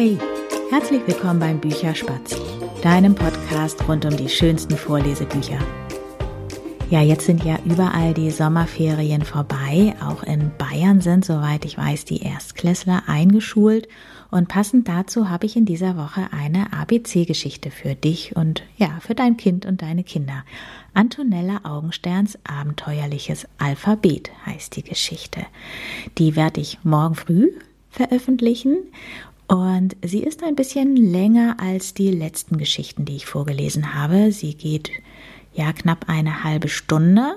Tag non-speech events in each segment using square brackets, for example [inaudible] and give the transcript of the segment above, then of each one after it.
Hey, herzlich willkommen beim Bücherspatz, deinem Podcast rund um die schönsten Vorlesebücher. Ja, jetzt sind ja überall die Sommerferien vorbei. Auch in Bayern sind, soweit ich weiß, die Erstklässler eingeschult. Und passend dazu habe ich in dieser Woche eine ABC-Geschichte für dich und ja, für dein Kind und deine Kinder. Antonella Augensterns Abenteuerliches Alphabet heißt die Geschichte. Die werde ich morgen früh veröffentlichen und sie ist ein bisschen länger als die letzten Geschichten, die ich vorgelesen habe. Sie geht ja knapp eine halbe Stunde.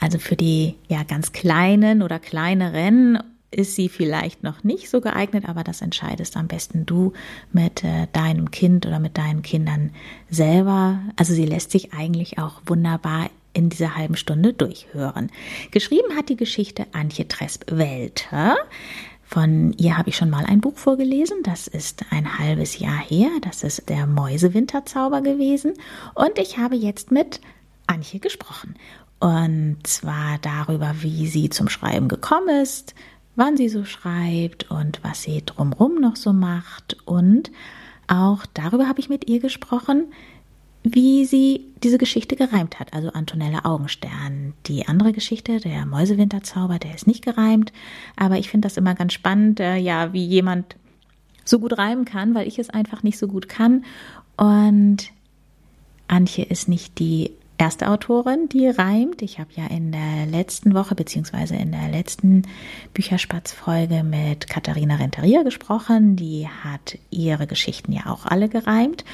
Also für die ja ganz kleinen oder kleineren ist sie vielleicht noch nicht so geeignet, aber das entscheidest am besten du mit äh, deinem Kind oder mit deinen Kindern selber. Also sie lässt sich eigentlich auch wunderbar in dieser halben Stunde durchhören. Geschrieben hat die Geschichte Antje Tresp-Welter. Von ihr habe ich schon mal ein Buch vorgelesen. Das ist ein halbes Jahr her. Das ist der Mäusewinterzauber gewesen. Und ich habe jetzt mit Antje gesprochen. Und zwar darüber, wie sie zum Schreiben gekommen ist, wann sie so schreibt und was sie drumrum noch so macht. Und auch darüber habe ich mit ihr gesprochen, wie sie diese Geschichte gereimt hat, also Antonella Augenstern. Die andere Geschichte, der Mäusewinterzauber, der ist nicht gereimt, aber ich finde das immer ganz spannend, äh, ja, wie jemand so gut reimen kann, weil ich es einfach nicht so gut kann. Und Antje ist nicht die erste Autorin, die reimt. Ich habe ja in der letzten Woche beziehungsweise in der letzten Bücherspatz-Folge mit Katharina Renteria gesprochen. Die hat ihre Geschichten ja auch alle gereimt.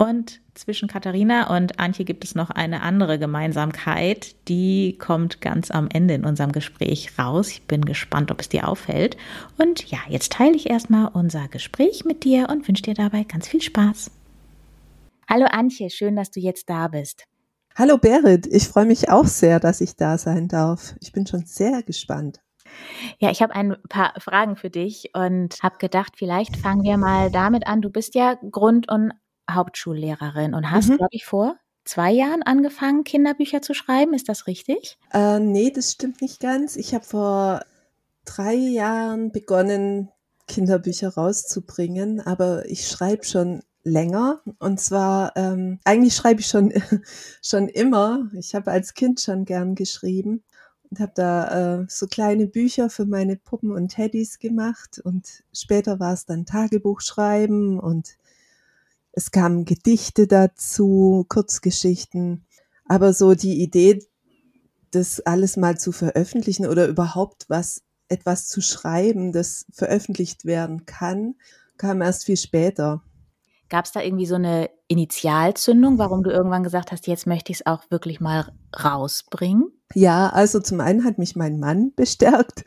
Und zwischen Katharina und Antje gibt es noch eine andere Gemeinsamkeit, die kommt ganz am Ende in unserem Gespräch raus. Ich bin gespannt, ob es dir auffällt. Und ja, jetzt teile ich erstmal unser Gespräch mit dir und wünsche dir dabei ganz viel Spaß. Hallo Antje, schön, dass du jetzt da bist. Hallo Berit, ich freue mich auch sehr, dass ich da sein darf. Ich bin schon sehr gespannt. Ja, ich habe ein paar Fragen für dich und habe gedacht, vielleicht fangen wir mal damit an. Du bist ja Grund- und Hauptschullehrerin und hast, mhm. glaube ich, vor zwei Jahren angefangen, Kinderbücher zu schreiben. Ist das richtig? Äh, nee, das stimmt nicht ganz. Ich habe vor drei Jahren begonnen, Kinderbücher rauszubringen, aber ich schreibe schon länger. Und zwar, ähm, eigentlich schreibe ich schon, [laughs] schon immer. Ich habe als Kind schon gern geschrieben und habe da äh, so kleine Bücher für meine Puppen und Teddys gemacht. Und später war es dann Tagebuchschreiben und es kamen Gedichte dazu, Kurzgeschichten. Aber so die Idee, das alles mal zu veröffentlichen oder überhaupt was, etwas zu schreiben, das veröffentlicht werden kann, kam erst viel später. Gab es da irgendwie so eine Initialzündung, warum du irgendwann gesagt hast, jetzt möchte ich es auch wirklich mal rausbringen? Ja, also zum einen hat mich mein Mann bestärkt,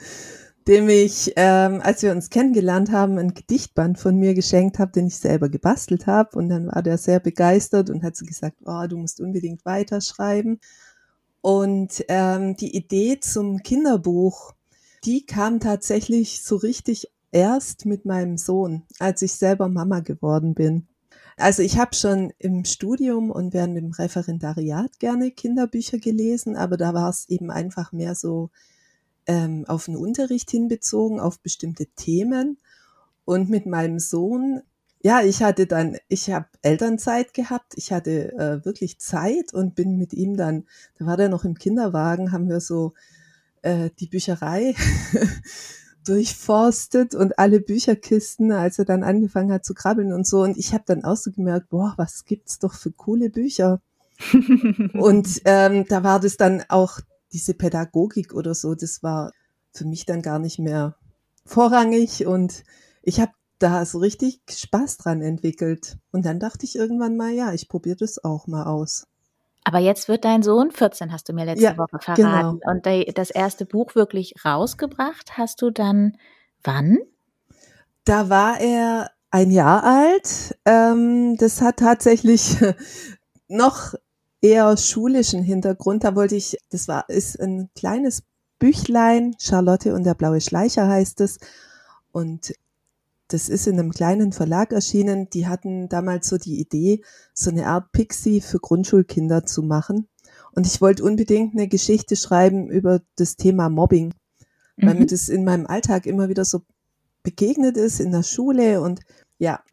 dem ich, ähm, als wir uns kennengelernt haben, ein Gedichtband von mir geschenkt habe, den ich selber gebastelt habe. Und dann war der sehr begeistert und hat so gesagt, oh, du musst unbedingt weiterschreiben. Und ähm, die Idee zum Kinderbuch, die kam tatsächlich so richtig erst mit meinem Sohn, als ich selber Mama geworden bin. Also ich habe schon im Studium und während dem Referendariat gerne Kinderbücher gelesen, aber da war es eben einfach mehr so ähm, auf den Unterricht hinbezogen, auf bestimmte Themen. Und mit meinem Sohn, ja, ich hatte dann, ich habe Elternzeit gehabt, ich hatte äh, wirklich Zeit und bin mit ihm dann, da war der noch im Kinderwagen, haben wir so äh, die Bücherei [laughs] durchforstet und alle Bücherkisten, als er dann angefangen hat zu krabbeln und so. Und ich habe dann auch so gemerkt, boah, was gibt's doch für coole Bücher. [laughs] und ähm, da war das dann auch diese Pädagogik oder so, das war für mich dann gar nicht mehr vorrangig und ich habe da so richtig Spaß dran entwickelt. Und dann dachte ich irgendwann mal, ja, ich probiere das auch mal aus. Aber jetzt wird dein Sohn 14, hast du mir letzte ja, Woche verraten. Genau. Und das erste Buch wirklich rausgebracht hast du dann wann? Da war er ein Jahr alt. Ähm, das hat tatsächlich [laughs] noch eher schulischen Hintergrund. Da wollte ich, das war, ist ein kleines Büchlein, Charlotte und der blaue Schleicher heißt es. Und das ist in einem kleinen Verlag erschienen. Die hatten damals so die Idee, so eine Art Pixie für Grundschulkinder zu machen. Und ich wollte unbedingt eine Geschichte schreiben über das Thema Mobbing, mhm. weil mir mhm. das in meinem Alltag immer wieder so begegnet ist in der Schule und ja.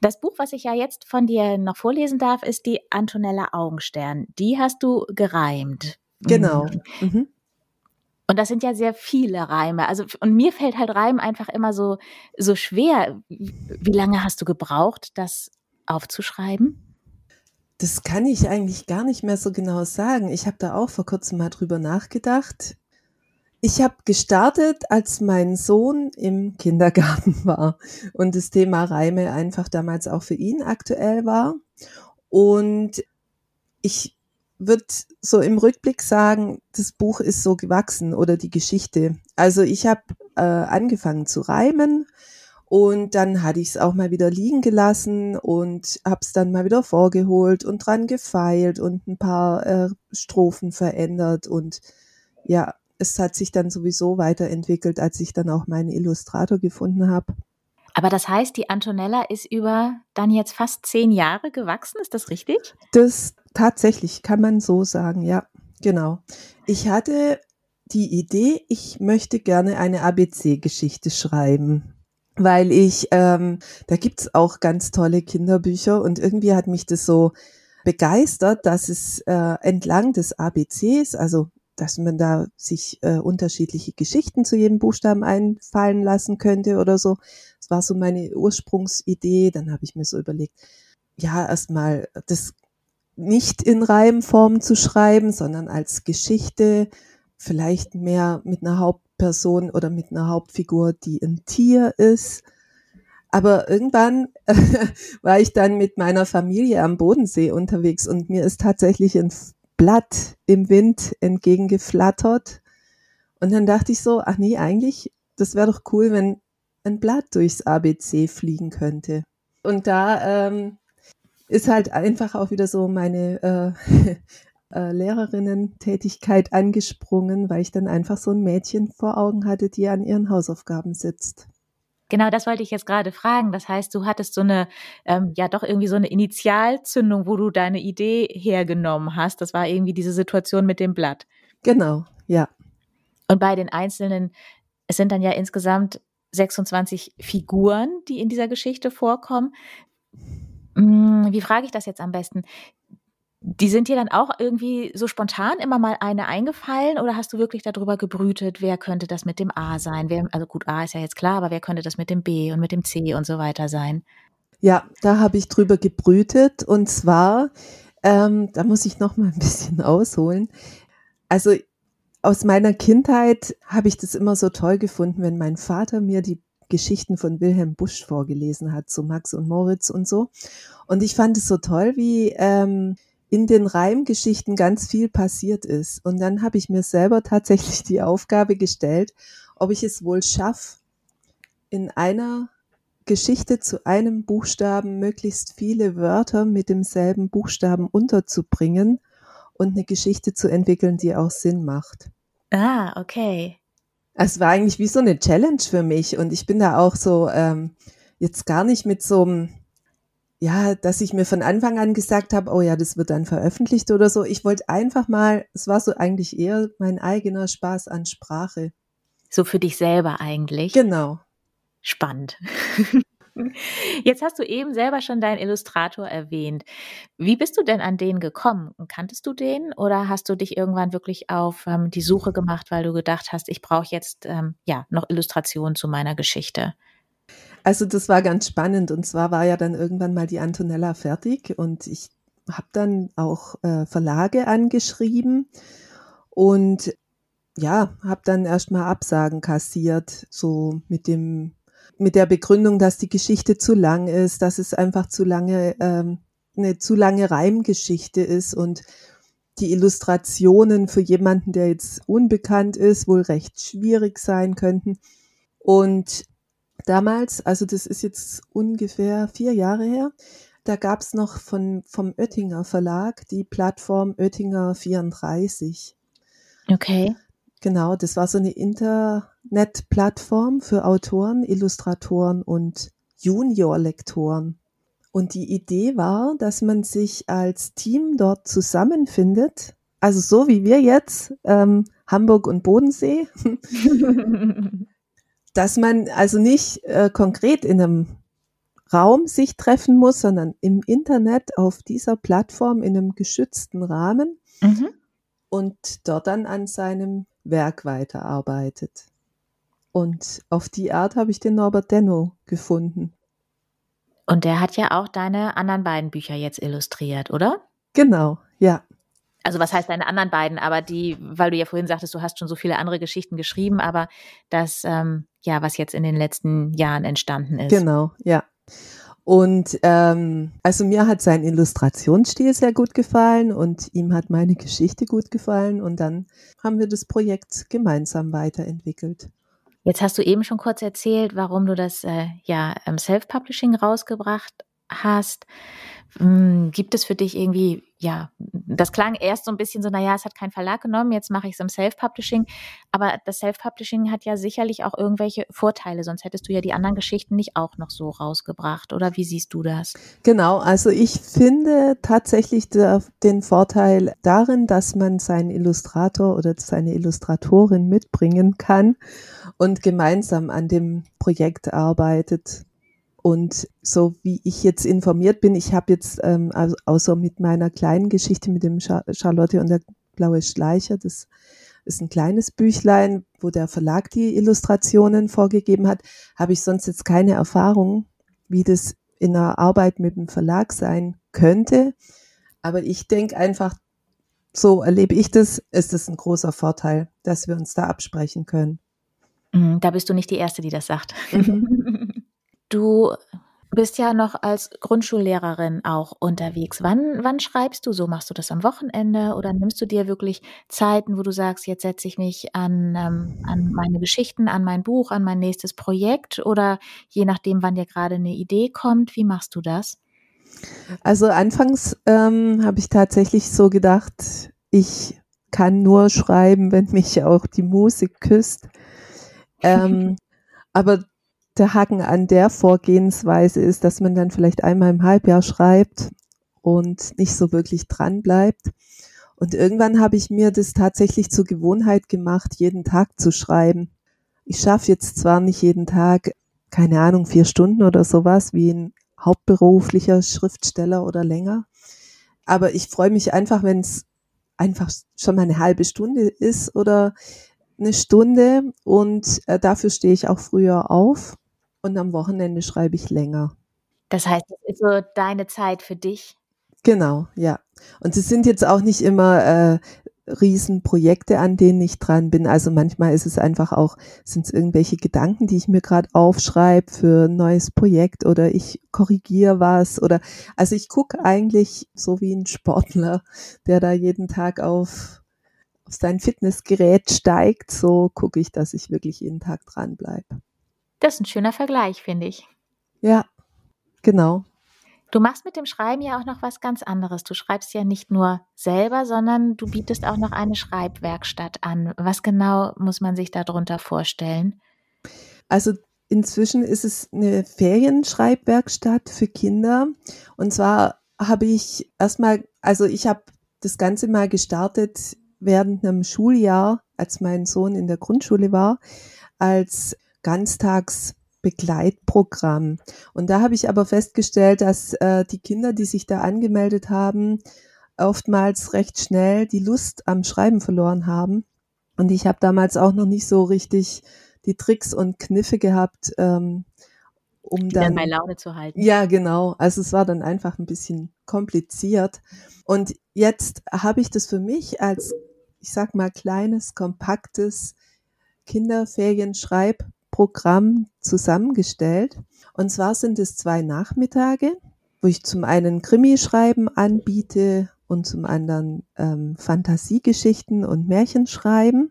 Das Buch, was ich ja jetzt von dir noch vorlesen darf, ist die Antonella Augenstern. Die hast du gereimt. Genau. Mhm. mhm. Und das sind ja sehr viele Reime. Also, und mir fällt halt Reim einfach immer so, so schwer. Wie lange hast du gebraucht, das aufzuschreiben? Das kann ich eigentlich gar nicht mehr so genau sagen. Ich habe da auch vor kurzem mal drüber nachgedacht. Ich habe gestartet, als mein Sohn im Kindergarten [laughs] war und das Thema Reime einfach damals auch für ihn aktuell war. Und ich würde so im Rückblick sagen, das Buch ist so gewachsen oder die Geschichte. Also ich habe äh, angefangen zu reimen und dann hatte ich es auch mal wieder liegen gelassen und habe es dann mal wieder vorgeholt und dran gefeilt und ein paar äh, Strophen verändert und ja, es hat sich dann sowieso weiterentwickelt, als ich dann auch meinen Illustrator gefunden habe. Aber das heißt, die Antonella ist über dann jetzt fast zehn Jahre gewachsen, ist das richtig? Das tatsächlich kann man so sagen, ja, genau. Ich hatte die Idee, ich möchte gerne eine ABC-Geschichte schreiben, weil ich, ähm, da gibt's auch ganz tolle Kinderbücher und irgendwie hat mich das so begeistert, dass es äh, entlang des ABCs, also dass man da sich äh, unterschiedliche Geschichten zu jedem Buchstaben einfallen lassen könnte oder so. Das war so meine Ursprungsidee. Dann habe ich mir so überlegt, ja, erstmal das nicht in Reimform zu schreiben, sondern als Geschichte, vielleicht mehr mit einer Hauptperson oder mit einer Hauptfigur, die ein Tier ist. Aber irgendwann [laughs] war ich dann mit meiner Familie am Bodensee unterwegs und mir ist tatsächlich ein Blatt im Wind entgegengeflattert. Und dann dachte ich so, ach nee, eigentlich, das wäre doch cool, wenn ein Blatt durchs ABC fliegen könnte. Und da ähm, ist halt einfach auch wieder so meine äh, [laughs] äh, Lehrerinnen-Tätigkeit angesprungen, weil ich dann einfach so ein Mädchen vor Augen hatte, die an ihren Hausaufgaben sitzt. Genau, das wollte ich jetzt gerade fragen. Das heißt, du hattest so eine, ähm, ja doch irgendwie so eine Initialzündung, wo du deine Idee hergenommen hast. Das war irgendwie diese Situation mit dem Blatt. Genau, ja. Und bei den einzelnen, es sind dann ja insgesamt 26 Figuren, die in dieser Geschichte vorkommen. Hm, wie frage ich das jetzt am besten? Die sind dir dann auch irgendwie so spontan immer mal eine eingefallen oder hast du wirklich darüber gebrütet, wer könnte das mit dem A sein? Wer, also gut, A ist ja jetzt klar, aber wer könnte das mit dem B und mit dem C und so weiter sein? Ja, da habe ich drüber gebrütet und zwar, ähm, da muss ich noch mal ein bisschen [laughs] ausholen. Also aus meiner Kindheit habe ich das immer so toll gefunden, wenn mein Vater mir die Geschichten von Wilhelm Busch vorgelesen hat, so Max und Moritz und so. Und ich fand es so toll, wie ähm, in den Reimgeschichten ganz viel passiert ist. Und dann habe ich mir selber tatsächlich die Aufgabe gestellt, ob ich es wohl schaffe, in einer Geschichte zu einem Buchstaben möglichst viele Wörter mit demselben Buchstaben unterzubringen und eine Geschichte zu entwickeln, die auch Sinn macht. Ah, okay. Es war eigentlich wie so eine Challenge für mich und ich bin da auch so ähm, jetzt gar nicht mit so einem ja, dass ich mir von Anfang an gesagt habe, oh ja, das wird dann veröffentlicht oder so. Ich wollte einfach mal, es war so eigentlich eher mein eigener Spaß an Sprache. So für dich selber eigentlich. Genau. Spannend. [laughs] Jetzt hast du eben selber schon deinen Illustrator erwähnt. Wie bist du denn an den gekommen? Kanntest du den oder hast du dich irgendwann wirklich auf ähm, die Suche gemacht, weil du gedacht hast, ich brauche jetzt ähm, ja noch Illustrationen zu meiner Geschichte? Also das war ganz spannend und zwar war ja dann irgendwann mal die Antonella fertig und ich habe dann auch äh, Verlage angeschrieben und ja, habe dann erstmal Absagen kassiert, so mit dem mit der Begründung, dass die Geschichte zu lang ist, dass es einfach zu lange ähm, eine zu lange Reimgeschichte ist und die Illustrationen für jemanden, der jetzt unbekannt ist, wohl recht schwierig sein könnten. Und damals, also das ist jetzt ungefähr vier Jahre her, da gab es noch von, vom Oettinger Verlag die Plattform Oettinger 34. Okay. Genau, das war so eine Internetplattform für Autoren, Illustratoren und Junior-Lektoren. Und die Idee war, dass man sich als Team dort zusammenfindet, also so wie wir jetzt, ähm, Hamburg und Bodensee. [laughs] [laughs] dass man also nicht äh, konkret in einem Raum sich treffen muss, sondern im Internet auf dieser Plattform in einem geschützten Rahmen mhm. und dort dann an seinem Werk weiterarbeitet. Und auf die Art habe ich den Norbert Denno gefunden. Und der hat ja auch deine anderen beiden Bücher jetzt illustriert, oder? Genau, ja. Also was heißt deine anderen beiden? Aber die, weil du ja vorhin sagtest, du hast schon so viele andere Geschichten geschrieben, aber das, ähm, ja, was jetzt in den letzten Jahren entstanden ist. Genau, ja. Und ähm, also mir hat sein Illustrationsstil sehr gut gefallen und ihm hat meine Geschichte gut gefallen und dann haben wir das Projekt gemeinsam weiterentwickelt. Jetzt hast du eben schon kurz erzählt, warum du das äh, ja im Self-Publishing rausgebracht hast. Hm, gibt es für dich irgendwie, ja, das klang erst so ein bisschen so, naja, es hat keinen Verlag genommen, jetzt mache ich es im Self-Publishing. Aber das Self-Publishing hat ja sicherlich auch irgendwelche Vorteile, sonst hättest du ja die anderen Geschichten nicht auch noch so rausgebracht. Oder wie siehst du das? Genau, also ich finde tatsächlich der, den Vorteil darin, dass man seinen Illustrator oder seine Illustratorin mitbringen kann und gemeinsam an dem Projekt arbeitet. Und so wie ich jetzt informiert bin, ich habe jetzt ähm, also außer mit meiner kleinen Geschichte mit dem Charlotte und der blaue Schleicher, das ist ein kleines Büchlein, wo der Verlag die Illustrationen vorgegeben hat, habe ich sonst jetzt keine Erfahrung, wie das in der Arbeit mit dem Verlag sein könnte. Aber ich denke einfach, so erlebe ich das, ist es ein großer Vorteil, dass wir uns da absprechen können. Mhm, da bist du nicht die Erste, die das sagt. Mhm. [laughs] Du bist ja noch als Grundschullehrerin auch unterwegs. Wann, wann schreibst du so? Machst du das am Wochenende oder nimmst du dir wirklich Zeiten, wo du sagst, jetzt setze ich mich an, ähm, an meine Geschichten, an mein Buch, an mein nächstes Projekt oder je nachdem, wann dir gerade eine Idee kommt, wie machst du das? Also anfangs ähm, habe ich tatsächlich so gedacht, ich kann nur schreiben, wenn mich auch die Musik küsst. [laughs] Ähm, aber der Haken an der Vorgehensweise ist, dass man dann vielleicht einmal im Halbjahr schreibt und nicht so wirklich dran bleibt. Und irgendwann habe ich mir das tatsächlich zur Gewohnheit gemacht, jeden Tag zu schreiben. Ich schaffe jetzt zwar nicht jeden Tag, keine Ahnung, vier Stunden oder sowas wie ein hauptberuflicher Schriftsteller oder länger, aber ich freue mich einfach, wenn es einfach schon mal eine halbe Stunde ist oder eine Stunde und äh, dafür stehe ich auch früher auf und am Wochenende schreibe ich länger. Das heißt, es ist so deine Zeit für dich. Genau, ja. Und es sind jetzt auch nicht immer äh, Riesenprojekte, an denen ich dran bin. Also manchmal ist es einfach auch, sind es irgendwelche Gedanken, die ich mir gerade aufschreibe für ein neues Projekt oder ich korrigiere was oder also ich gucke eigentlich so wie ein Sportler, der da jeden Tag auf, auf sein Fitnessgerät steigt, so gucke ich, dass ich wirklich jeden Tag dran bleibe. Das ist ein schöner Vergleich, finde ich. Ja, genau. Du machst mit dem Schreiben ja auch noch was ganz anderes. Du schreibst ja nicht nur selber, sondern du bietest auch noch eine Schreibwerkstatt an. Was genau muss man sich darunter vorstellen? Also inzwischen ist es eine Ferienschreibwerkstatt für Kinder. Und zwar habe ich erstmal, also ich habe das Ganze mal gestartet während einem Schuljahr, als mein Sohn in der Grundschule war, als Ganztagsbegleitprogramm. Und da habe ich aber festgestellt, dass äh, die Kinder, die sich da angemeldet haben, oftmals recht schnell die Lust am Schreiben verloren haben. Und ich habe damals auch noch nicht so richtig die Tricks und Kniffe gehabt, ähm, um dann, bei Laune zu halten. Ja, genau. Also es war dann einfach ein bisschen kompliziert. Und jetzt habe ich das für mich als, ich sag mal, kleines, kompaktes Kinderferienschreib Programm zusammengestellt. Und zwar sind es zwei Nachmittage, wo ich zum einen Krimischreiben anbiete und zum anderen ähm, Fantasiegeschichten und Märchenschreiben.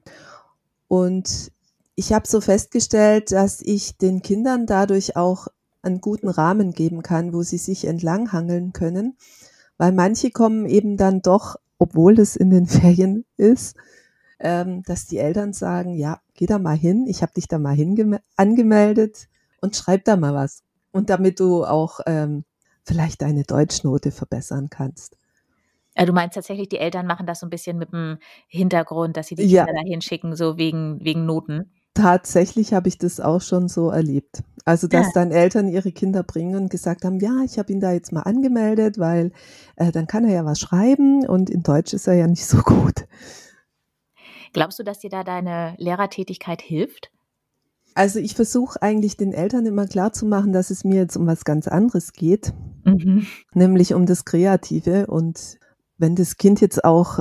Und ich habe so festgestellt, dass ich den Kindern dadurch auch einen guten Rahmen geben kann, wo sie sich entlanghangeln können, weil manche kommen eben dann doch, obwohl es in den [laughs] Ferien ist, ähm, dass die Eltern sagen, ja, geh da mal hin, ich habe dich da mal angemeldet und schreib da mal was. Und damit du auch ähm, vielleicht deine Deutschnote verbessern kannst. Ja, du meinst tatsächlich, die Eltern machen das so ein bisschen mit dem Hintergrund, dass sie die Kinder ja. da hinschicken, so wegen, wegen Noten? tatsächlich habe ich das auch schon so erlebt. Also, dass ja. dann Eltern ihre Kinder bringen und gesagt haben, ja, ich habe ihn da jetzt mal angemeldet, weil äh, dann kann er ja was schreiben und in Deutsch ist er ja nicht so [laughs] gut. Glaubst du, dass dir da deine Lehrertätigkeit hilft? Also ich versuche eigentlich den Eltern immer klarzumachen, dass es mir jetzt um was ganz anderes geht, mhm. nämlich um das Kreative. Und wenn das Kind jetzt auch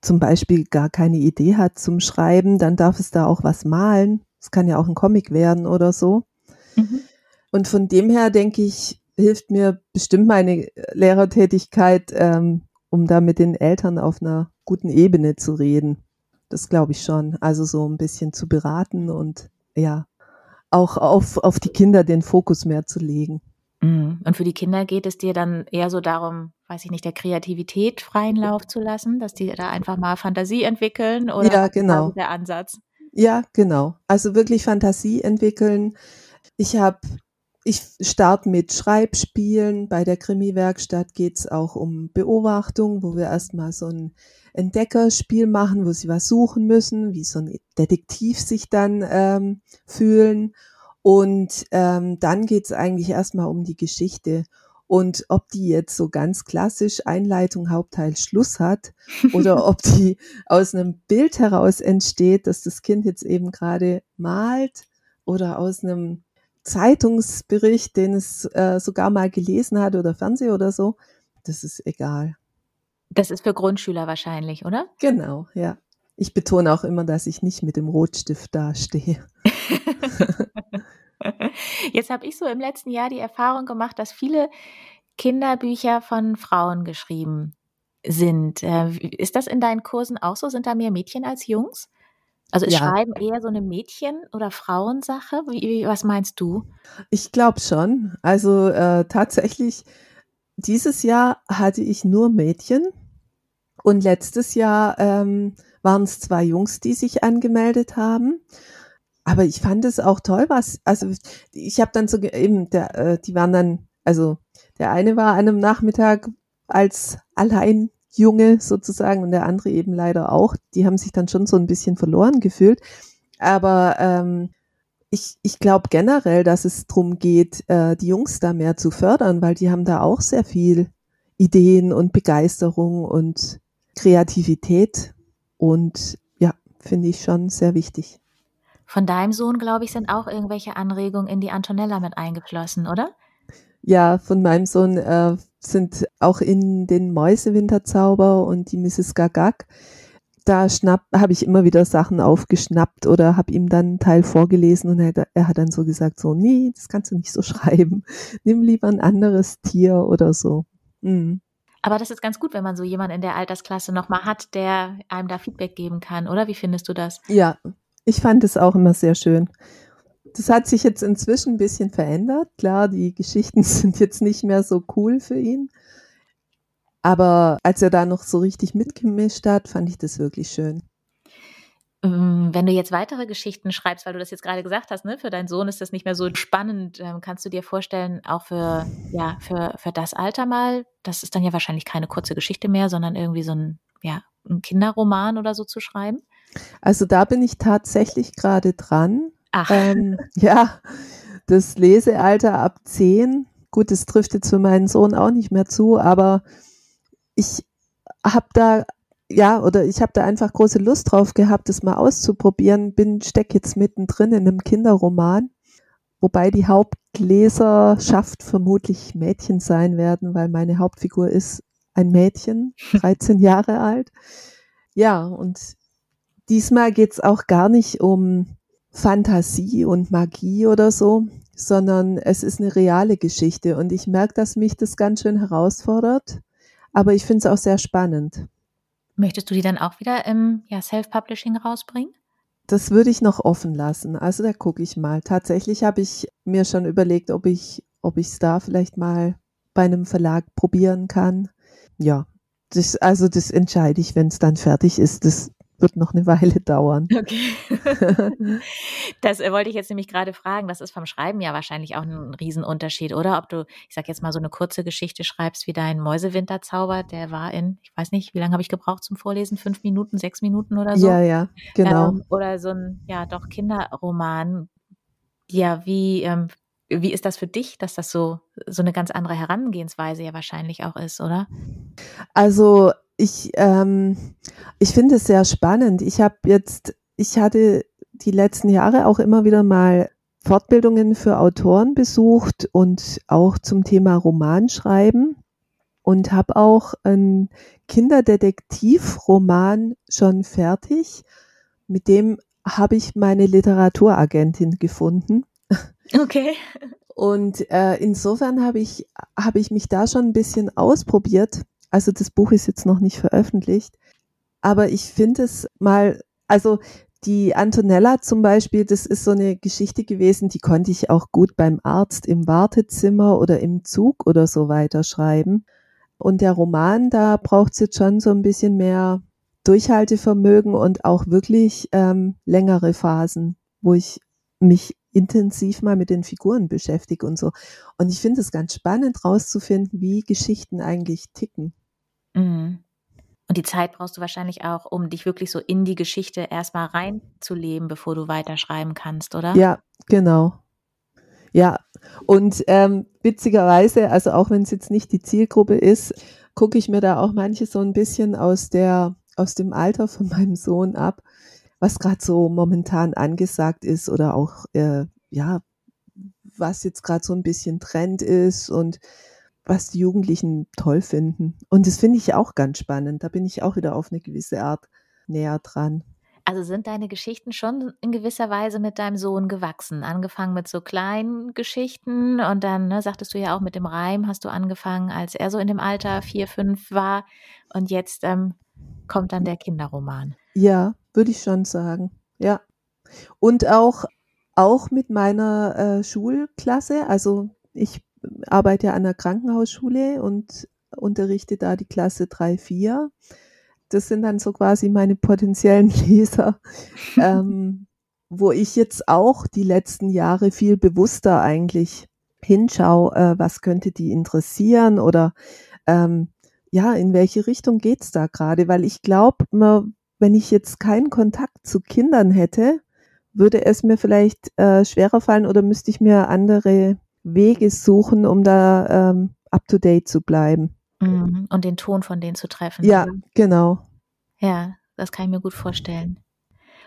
zum Beispiel gar keine Idee hat zum Schreiben, dann darf es da auch was malen. Es kann ja auch ein Comic werden oder so. Mhm. Und von dem her denke ich, hilft mir bestimmt meine Lehrertätigkeit, ähm, um da mit den Eltern auf einer guten Ebene zu reden. Das glaube ich schon. Also so ein bisschen zu beraten und ja, auch auf, auf die Kinder den Fokus mehr zu legen. Mhm. Und für die Kinder geht es dir dann eher so darum, weiß ich nicht, der Kreativität freien Lauf zu lassen, dass die da einfach mal Fantasie entwickeln oder ja, genau. der Ansatz? Ja, genau. Also wirklich Fantasie entwickeln. Ich habe, ich starte mit Schreibspielen. Bei der Krimi-Werkstatt geht es auch um Beobachtung, wo wir erstmal so ein Entdeckerspiel machen, wo sie was suchen müssen, wie so ein Detektiv sich dann ähm, fühlen. Und ähm, dann geht's eigentlich erstmal um die Geschichte. Und ob die jetzt so ganz klassisch Einleitung, Hauptteil, Schluss hat [laughs] oder ob die aus einem Bild heraus entsteht, dass das Kind jetzt eben gerade malt oder aus einem Zeitungsbericht, den es äh, sogar mal gelesen hat oder Fernseh oder so, das ist egal. Das ist für Grundschüler wahrscheinlich, oder? Genau, ja. Ich betone auch immer, dass ich nicht mit dem Rotstift dastehe. [laughs] Jetzt habe ich so im letzten Jahr die Erfahrung gemacht, dass viele Kinderbücher von Frauen geschrieben sind. Äh, ist das in deinen Kursen auch so? Sind da mehr Mädchen als Jungs? Also ist ja. Schreiben eher so eine Mädchen- oder Frauensache? Wie, was meinst du? Ich glaube schon. Also äh, tatsächlich dieses Jahr hatte ich nur Mädchen und letztes Jahr ähm, waren es zwei Jungs, die sich angemeldet haben. Aber ich fand es auch toll, was, also ich habe dann so eben, der, äh, die waren dann, also der eine war an einem Nachmittag als Alleinjunge sozusagen und der andere eben leider auch. Die haben sich dann schon so ein bisschen verloren gefühlt. Aber ähm, ich, ich glaube generell, dass es darum geht, äh, die Jungs da mehr zu fördern, weil die haben da auch sehr viel Ideen und Begeisterung und Kreativität. Und ja, finde ich schon sehr wichtig. Von deinem Sohn, glaube ich, sind auch irgendwelche Anregungen in die Antonella mit eingeflossen, oder? Ja, von meinem Sohn äh, sind auch in den Mäusewinterzauber und die Mrs. Gagak da habe ich immer wieder Sachen aufgeschnappt oder habe ihm dann einen Teil vorgelesen und er, er, hat dann so gesagt, so, nee, das kannst du nicht so [laughs] schreiben. Nimm lieber ein anderes Tier oder so. Mhm. Aber das ist ganz gut, wenn man so jemanden in der Altersklasse nochmal hat, der einem da Feedback geben kann, oder? Wie findest du das? Ja, ich fand es auch immer sehr schön. Das hat sich jetzt inzwischen ein bisschen verändert. Klar, die Geschichten [laughs] sind jetzt nicht mehr so cool für ihn. Aber als er da noch so richtig mitgemischt hat, fand ich das wirklich schön. Ähm, wenn du jetzt weitere Geschichten schreibst, weil du das jetzt gerade gesagt hast, ne, für deinen Sohn ist das nicht mehr so spannend, ähm, kannst du dir vorstellen, auch für, ja, für, für das Alter mal, das ist dann ja wahrscheinlich keine kurze Geschichte mehr, sondern irgendwie so ein, ja, ein Kinderroman oder so zu schreiben? Also da bin ich tatsächlich gerade dran. Ach. Ähm, ja, das Lesealter ab zehn. Gut, das trifft jetzt für meinen Sohn auch nicht mehr zu, aber ich habe da ja, oder ich habe da einfach große Lust drauf gehabt, das mal auszuprobieren. Bin steck jetzt mittendrin in einem Kinderroman, wobei die Hauptleserschaft vermutlich Mädchen sein werden, weil meine Hauptfigur ist ein Mädchen, [laughs] 13 Jahre alt. Ja, und diesmal geht's auch gar nicht um Fantasie und Magie oder so, sondern es ist eine reale Geschichte und ich merke, dass mich das ganz schön herausfordert aber ich finde es auch sehr spannend. Möchtest du die dann auch wieder im ja, Self-Publishing rausbringen? Das würde ich noch offen lassen. Also da gucke ich mal. Tatsächlich habe ich mir schon überlegt, ob ich ob ich es da vielleicht mal bei einem Verlag probieren kann. Ja, das, also das entscheide ich, wenn es dann fertig ist. Das wird noch eine Weile dauern. Okay. [laughs] das äh, wollte ich jetzt nämlich gerade fragen. Das ist vom Schreiben ja wahrscheinlich auch ein Riesenunterschied, oder? Ob du, ich sag jetzt mal, so eine kurze Geschichte schreibst wie dein Mäusewinterzauber, der war in, ich weiß nicht, wie lange habe ich gebraucht zum Vorlesen? Fünf Minuten, sechs Minuten oder so? Ja, ja, genau. Ähm, oder so ein, ja, doch Kinderroman. Ja, wie, ähm, wie ist das für dich, dass das so, so eine ganz andere Herangehensweise ja wahrscheinlich auch ist, oder? Also ich, ähm, ich finde es sehr spannend. Ich habe jetzt, ich hatte die letzten Jahre auch immer wieder mal Fortbildungen für Autoren besucht und auch zum Thema Romanschreiben und habe auch einen Kinderdetektivroman schon fertig. Mit dem habe ich meine Literaturagentin gefunden. Okay. Und äh, insofern habe ich, habe ich mich da schon ein bisschen ausprobiert also das Buch ist jetzt noch nicht veröffentlicht, aber ich finde es mal, also die Antonella zum Beispiel, das ist so eine Geschichte gewesen, die konnte ich auch gut beim Arzt im Wartezimmer oder im Zug oder so weiter schreiben. Und der Roman, da braucht es jetzt schon so ein bisschen mehr Durchhaltevermögen und auch wirklich ähm, längere Phasen, wo ich mich intensiv mal mit den Figuren beschäftige und so. Und ich finde es ganz spannend rauszufinden, wie Geschichten eigentlich ticken. Mhm. Und die Zeit brauchst du wahrscheinlich auch, um dich wirklich so in die Geschichte erstmal reinzuleben, bevor du weiterschreiben kannst, oder? Ja, genau. Ja, und ähm, witzigerweise, also auch wenn es jetzt nicht die Zielgruppe ist, gucke ich mir da auch manche so ein bisschen aus der aus dem Alter von [laughs] meinem Sohn ab, was gerade so momentan angesagt ist oder auch äh, ja, was jetzt gerade so ein bisschen Trend ist und was die Jugendlichen toll finden. Und das finde ich auch ganz spannend. Da bin ich auch wieder auf eine gewisse Art näher dran. Also sind deine Geschichten schon in gewisser Weise mit deinem Sohn gewachsen? Angefangen mit so kleinen Geschichten und dann, ne, sagtest du ja auch mit dem Reim, hast du angefangen, als er so in dem Alter vier, fünf war und jetzt ähm, kommt dann der Kinderroman. Ja, würde ich schon sagen. Ja. Und auch, auch mit meiner äh, Schulklasse. Also ich arbeite an der Krankenhausschule und unterrichte da die Klasse 3, 4. Das sind dann so quasi meine potenziellen [laughs] Leser, ähm, wo ich jetzt auch die letzten Jahre viel bewusster eigentlich hinschaue, äh, was könnte die interessieren oder ähm, ja, in welche Richtung geht's da gerade? Weil ich glaube, wenn ich jetzt keinen Kontakt zu Kindern hätte, würde es mir vielleicht äh, schwerer fallen oder müsste ich mir andere Wege suchen, um da ähm, up-to-date zu bleiben. Mhm. Und den Ton von denen zu treffen. Ja, genau. Ja, das kann ich mir gut vorstellen.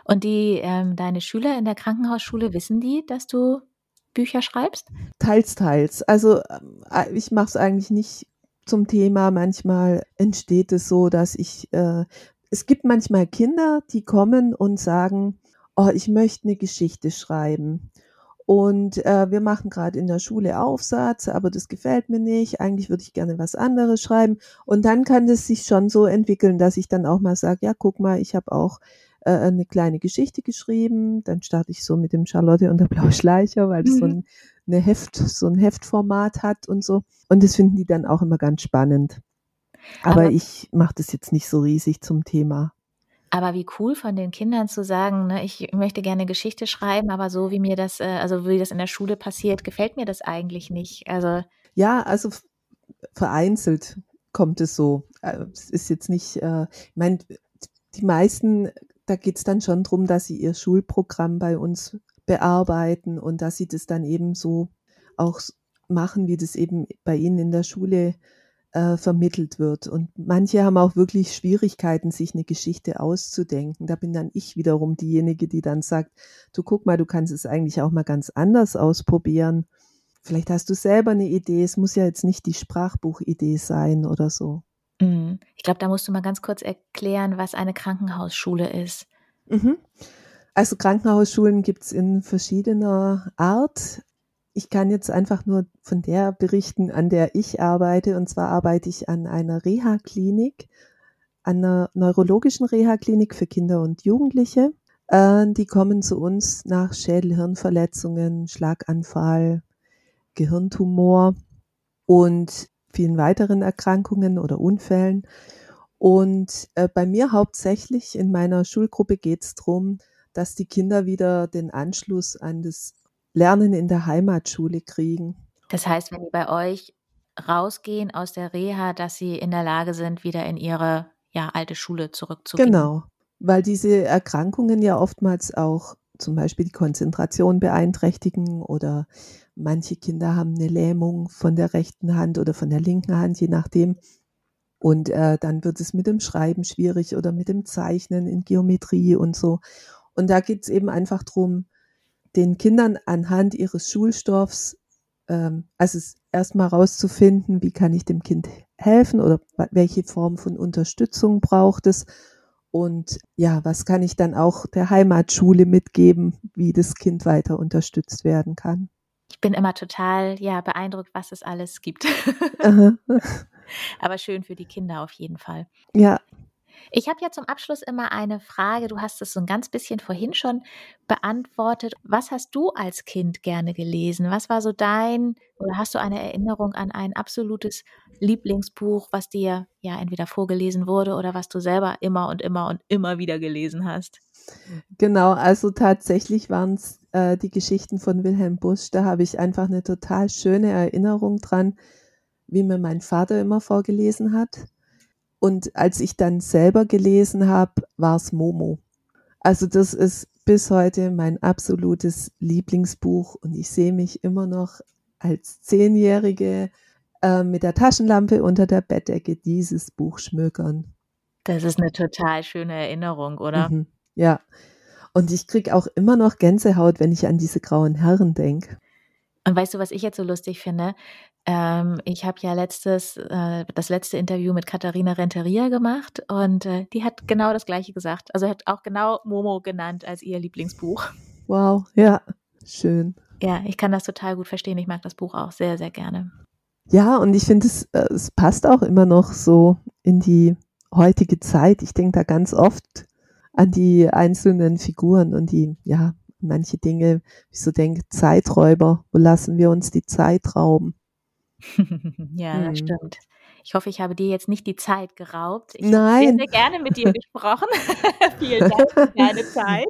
Und die, ähm, deine Schüler in der Krankenhausschule, wissen die, dass du Bücher schreibst? Teils, teils. Also äh, ich mache es eigentlich nicht zum Thema. Manchmal entsteht es so, dass ich, äh, es gibt manchmal Kinder, die kommen und sagen, oh, ich möchte eine Geschichte schreiben. Und äh, wir machen gerade in der Schule Aufsatz, aber das gefällt mir nicht. Eigentlich würde ich gerne was anderes schreiben. Und dann kann es sich schon so entwickeln, dass ich dann auch mal sage, ja, guck mal, ich habe auch äh, eine kleine Geschichte geschrieben. Dann starte ich so mit dem Charlotte und der Blaue Schleicher, weil das mhm. so ein, eine Heft, so ein Heftformat hat und so. Und das finden die dann auch immer ganz spannend. Aber, aber ich mache das jetzt nicht so riesig zum Thema. Aber wie cool von den Kindern zu sagen, ne, ich möchte gerne Geschichte schreiben, aber so wie mir das, äh, also wie das in der Schule passiert, gefällt mir das eigentlich nicht. Also ja, also vereinzelt kommt es so. Äh, es ist jetzt nicht, äh, ich meine, die meisten, da geht es dann schon darum, dass sie ihr Schulprogramm bei uns bearbeiten und dass sie das dann eben so auch machen, wie das eben bei ihnen in der Schule äh, vermittelt wird. Und manche haben auch wirklich Schwierigkeiten, sich eine Geschichte auszudenken. Da bin dann ich wiederum diejenige, die dann sagt, du guck mal, du kannst es eigentlich auch mal ganz anders ausprobieren. Vielleicht hast du selber eine Idee. Es muss ja jetzt nicht die Sprachbuchidee sein oder so. Mhm. Ich glaube, da musst du mal ganz kurz erklären, was eine Krankenhausschule ist. Mhm. Also Krankenhausschulen gibt es in verschiedener Art ich kann jetzt einfach nur von der berichten, an der ich arbeite. Und zwar arbeite ich an einer Reha-Klinik, einer neurologischen Reha-Klinik für Kinder und Jugendliche. Äh, die kommen zu uns nach Schädel-Hirnverletzungen, Schlaganfall, Gehirntumor und vielen weiteren Erkrankungen oder Unfällen. Und äh, bei mir hauptsächlich in meiner Schulgruppe geht es darum, dass die Kinder wieder den Anschluss an das Lernen in der Heimatschule kriegen. Das heißt, wenn die bei euch rausgehen aus der Reha, dass sie in der Lage sind, wieder in ihre ja, alte Schule zurückzugehen. Genau, weil diese Erkrankungen ja oftmals auch zum Beispiel die Konzentration beeinträchtigen oder manche Kinder haben eine Lähmung von der rechten Hand oder von der linken Hand, je nachdem. Und äh, dann wird es mit dem Schreiben schwierig oder mit dem Zeichnen in Geometrie und so. Und da geht es eben einfach darum, den Kindern anhand ihres Schulstoffs, ähm, also erstmal rauszufinden, wie kann ich dem Kind helfen oder welche Form von Unterstützung braucht es und ja, was kann ich dann auch der Heimatschule mitgeben, wie das Kind weiter unterstützt werden kann? Ich bin immer total ja beeindruckt, was es alles gibt. [laughs] Aber schön für die Kinder auf jeden Fall. Ja. Ich habe ja zum Abschluss immer eine Frage. Du hast es so ein ganz bisschen vorhin schon beantwortet. Was hast du als Kind gerne gelesen? Was war so dein oder hast du eine Erinnerung an ein absolutes Lieblingsbuch, was dir ja entweder vorgelesen wurde oder was du selber immer und immer und immer wieder gelesen hast? Genau, also tatsächlich waren es äh, die Geschichten von Wilhelm Busch. Da habe ich einfach eine total schöne Erinnerung dran, wie mir mein Vater immer vorgelesen hat. Und als ich dann selber gelesen habe, war es Momo. Also das ist bis heute mein absolutes Lieblingsbuch und ich sehe mich immer noch als Zehnjährige äh, mit der Taschenlampe unter der Bettdecke dieses Buch schmökern. Das ist eine total schöne Erinnerung, oder? Mhm, ja. Und ich kriege auch immer noch Gänsehaut, wenn ich an diese grauen Herren denke. Und weißt du, was ich jetzt so lustig finde? Ähm, ich habe ja letztes, äh, das letzte Interview mit Katharina Renteria gemacht und äh, die hat genau das Gleiche gesagt. Also hat auch genau Momo genannt als ihr Lieblingsbuch. Wow, ja, schön. Ja, ich kann das total gut verstehen. Ich mag das Buch auch sehr, sehr gerne. Ja, und ich finde, es, äh, es passt auch immer noch so in die heutige Zeit. Ich denke da ganz oft an die einzelnen Figuren und die, ja, manche Dinge, wie ich so denke, Zeiträuber, wo lassen wir uns die Zeit rauben? [laughs] ja, das hm. stimmt. Ich hoffe, ich habe dir jetzt nicht die Zeit geraubt. Ich Nein. habe sehr, sehr gerne mit dir [laughs] gesprochen. [laughs] Vielen Dank für deine Zeit.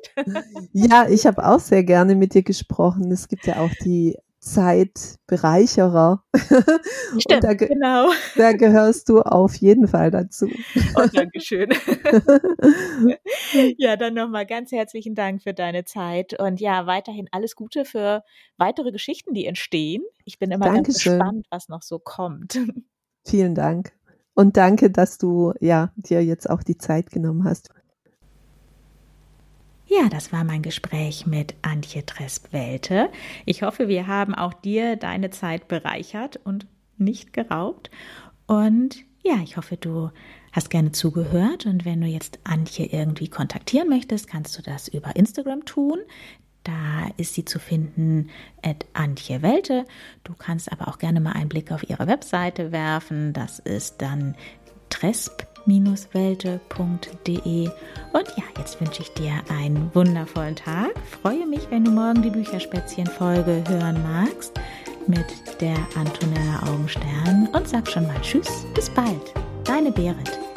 ja, ich habe auch sehr gerne mit dir gesprochen. Es gibt ja auch die Zeitbereicherer. [laughs] Stimmt, da, genau. Da gehörst du auf jeden Fall dazu. Oh, Dankeschön. [laughs] ja, dann nochmal ganz herzlichen Dank für deine Zeit und ja, weiterhin alles Gute für weitere Geschichten, die entstehen. Ich bin immer Dankeschön. ganz gespannt, was noch so kommt. Vielen Dank. Und danke, dass du ja dir jetzt auch die Zeit genommen hast. Ja, das war mein Gespräch mit Antje Tresp-Welte. Ich hoffe, wir haben auch dir deine Zeit bereichert und nicht geraubt. Und ja, ich hoffe, du hast gerne zugehört. Und wenn du jetzt Antje irgendwie kontaktieren möchtest, kannst du das über Instagram tun. Da ist sie zu finden at Antje Welte. Du kannst aber auch gerne mal einen Blick auf ihre Webseite werfen. Das ist dann tresp welte.de. Und ja, jetzt wünsche ich dir einen wundervollen Tag. Freue mich, wenn du morgen die Bücherspätzchen-Folge hören magst mit der Antonella Augenstern und sag schon mal Tschüss, bis bald. Deine Berit.